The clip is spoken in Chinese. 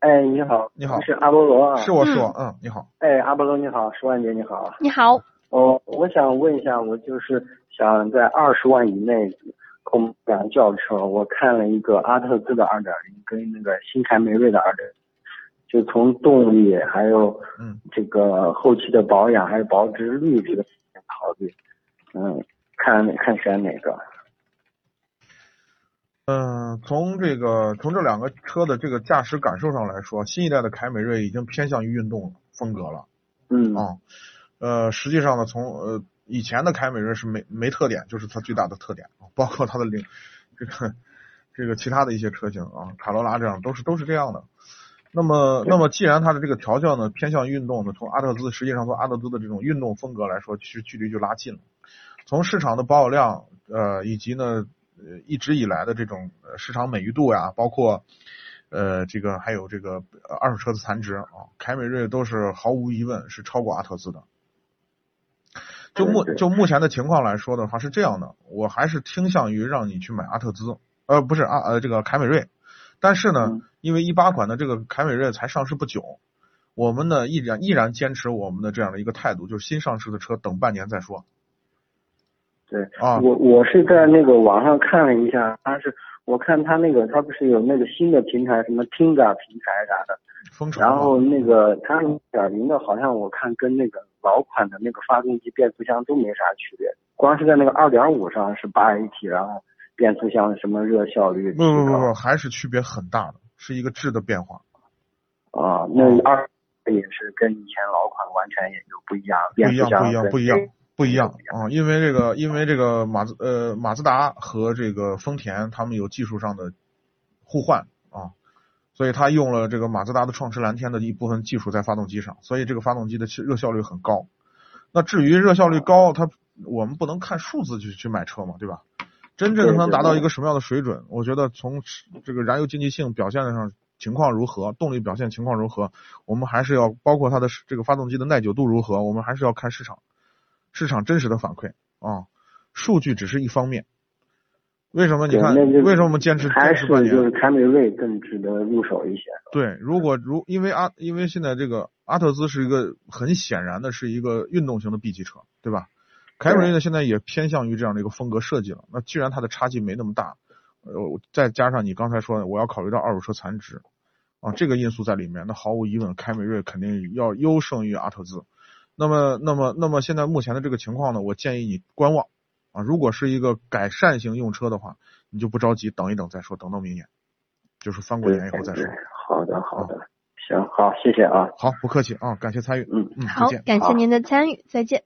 哎，你好，你好是阿波罗啊？是我是我，嗯，你好，哎，阿波罗你好，十万姐你好。你好，哦，我想问一下，我就是想在二十万以内购买辆轿车，我看了一个阿特兹的二点零跟那个新凯美瑞的二点零，就从动力还有嗯这个后期的保养还有保值率这个考虑，嗯，看看选哪个？嗯，从这个从这两个车的这个驾驶感受上来说，新一代的凯美瑞已经偏向于运动风格了嗯啊。呃，实际上呢，从呃以前的凯美瑞是没没特点，就是它最大的特点，包括它的领这个这个其他的一些车型啊，卡罗拉这样都是都是这样的。那么，那么既然它的这个调教呢偏向于运动呢，从阿特兹实际上从阿特兹的这种运动风格来说，其实距离就拉近了。从市场的保有量，呃，以及呢，呃，一直以来的这种呃市场美誉度呀，包括呃这个还有这个呃二手车的残值啊，凯美瑞都是毫无疑问是超过阿特兹的。就目就目前的情况来说的话是这样的，我还是倾向于让你去买阿特兹，呃，不是阿呃这个凯美瑞，但是呢，嗯。因为一八款的这个凯美瑞才上市不久，我们呢依然依然坚持我们的这样的一个态度，就是新上市的车等半年再说对，啊。我我是在那个网上看了一下，他是我看他那个他不是有那个新的平台，什么听感平台啥的，然后那个它点零的，好像我看跟那个老款的那个发动机变速箱都没啥区别，光是在那个二点五上是八 AT，然后变速箱什么热效率提不不不不，还是区别很大的，是一个质的变化，啊，那二也是跟以前老款完全也就不一样，不一样变速箱不一样跟不一样不一样啊！因为这个因为这个马自呃马自达和这个丰田他们有技术上的互换啊，所以他用了这个马自达的创驰蓝天的一部分技术在发动机上，所以这个发动机的热效率很高。那至于热效率高，它我们不能看数字去去买车嘛，对吧？真正对对能达到一个什么样的水准？我觉得从这个燃油经济性表现上情况如何，动力表现情况如何，我们还是要包括它的这个发动机的耐久度如何，我们还是要看市场市场真实的反馈啊。数据只是一方面。为什么你看？为什么我们坚持还是坚持半年？就是凯美瑞更值得入手一些。对，如果如因为阿因为现在这个阿特兹是一个很显然的是一个运动型的 B 级车，对吧？凯美瑞呢现在也偏向于这样的一个风格设计了。那既然它的差距没那么大，呃，再加上你刚才说的，我要考虑到二手车残值啊这个因素在里面，那毫无疑问，凯美瑞肯定要优胜于阿特兹。那么，那么，那么现在目前的这个情况呢，我建议你观望啊。如果是一个改善型用车的话，你就不着急，等一等再说，等到明年，就是翻过年以后再说对。好的好的，行好，谢谢啊。好，不客气啊，感谢参与，嗯。嗯，好，。感谢您的参与，再见。